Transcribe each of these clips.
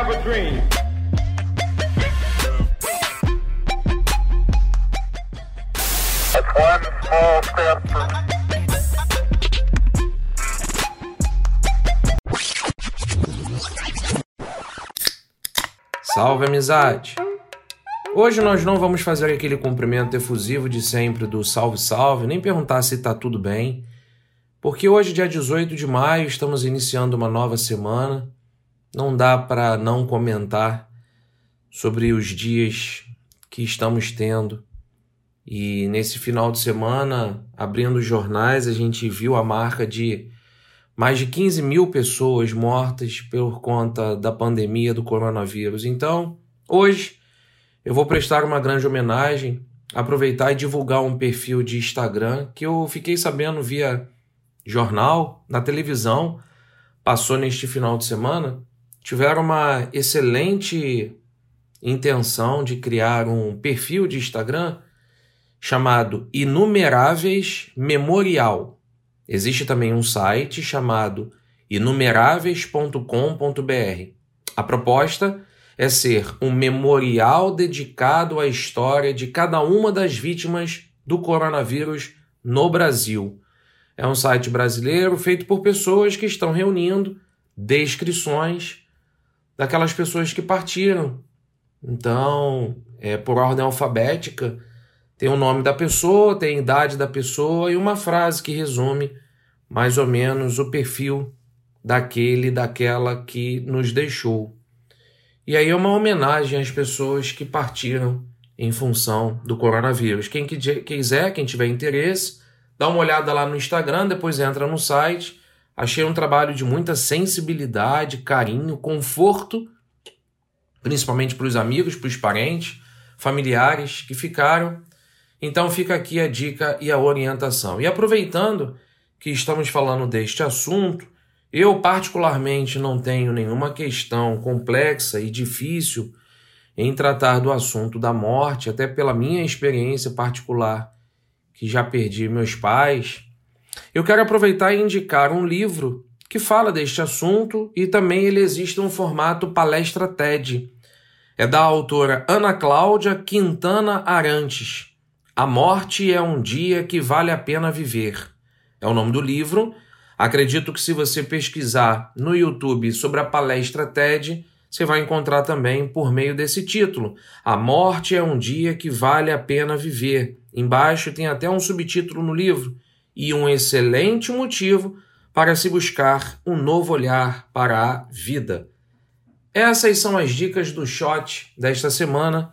have a dream. It's one small step for Salve amizade! Hoje nós não vamos fazer aquele cumprimento efusivo de sempre do salve salve, nem perguntar se tá tudo bem, porque hoje, dia 18 de maio, estamos iniciando uma nova semana. Não dá para não comentar sobre os dias que estamos tendo. E nesse final de semana, abrindo os jornais, a gente viu a marca de mais de 15 mil pessoas mortas por conta da pandemia do coronavírus. Então, hoje, eu vou prestar uma grande homenagem, aproveitar e divulgar um perfil de Instagram que eu fiquei sabendo via jornal, na televisão, passou neste final de semana. Tiveram uma excelente intenção de criar um perfil de Instagram chamado Inumeráveis Memorial. Existe também um site chamado inumeráveis.com.br. A proposta é ser um memorial dedicado à história de cada uma das vítimas do coronavírus no Brasil. É um site brasileiro feito por pessoas que estão reunindo descrições daquelas pessoas que partiram. Então, é por ordem alfabética tem o nome da pessoa, tem a idade da pessoa e uma frase que resume mais ou menos o perfil daquele, daquela que nos deixou. E aí é uma homenagem às pessoas que partiram em função do coronavírus. Quem quiser, quem tiver interesse, dá uma olhada lá no Instagram, depois entra no site. Achei um trabalho de muita sensibilidade, carinho, conforto, principalmente para os amigos, para os parentes, familiares que ficaram então fica aqui a dica e a orientação. E aproveitando que estamos falando deste assunto, eu particularmente não tenho nenhuma questão complexa e difícil em tratar do assunto da morte, até pela minha experiência particular, que já perdi meus pais. Eu quero aproveitar e indicar um livro que fala deste assunto e também ele existe no formato palestra TED. É da autora Ana Cláudia Quintana Arantes. A morte é um dia que vale a pena viver. É o nome do livro. Acredito que se você pesquisar no YouTube sobre a palestra TED, você vai encontrar também por meio desse título. A morte é um dia que vale a pena viver. Embaixo tem até um subtítulo no livro e um excelente motivo para se buscar um novo olhar para a vida. Essas são as dicas do shot desta semana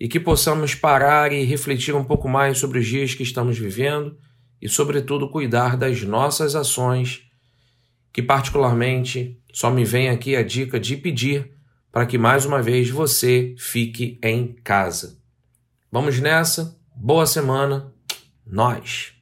e que possamos parar e refletir um pouco mais sobre os dias que estamos vivendo e, sobretudo, cuidar das nossas ações, que, particularmente, só me vem aqui a dica de pedir para que mais uma vez você fique em casa. Vamos nessa, boa semana, nós!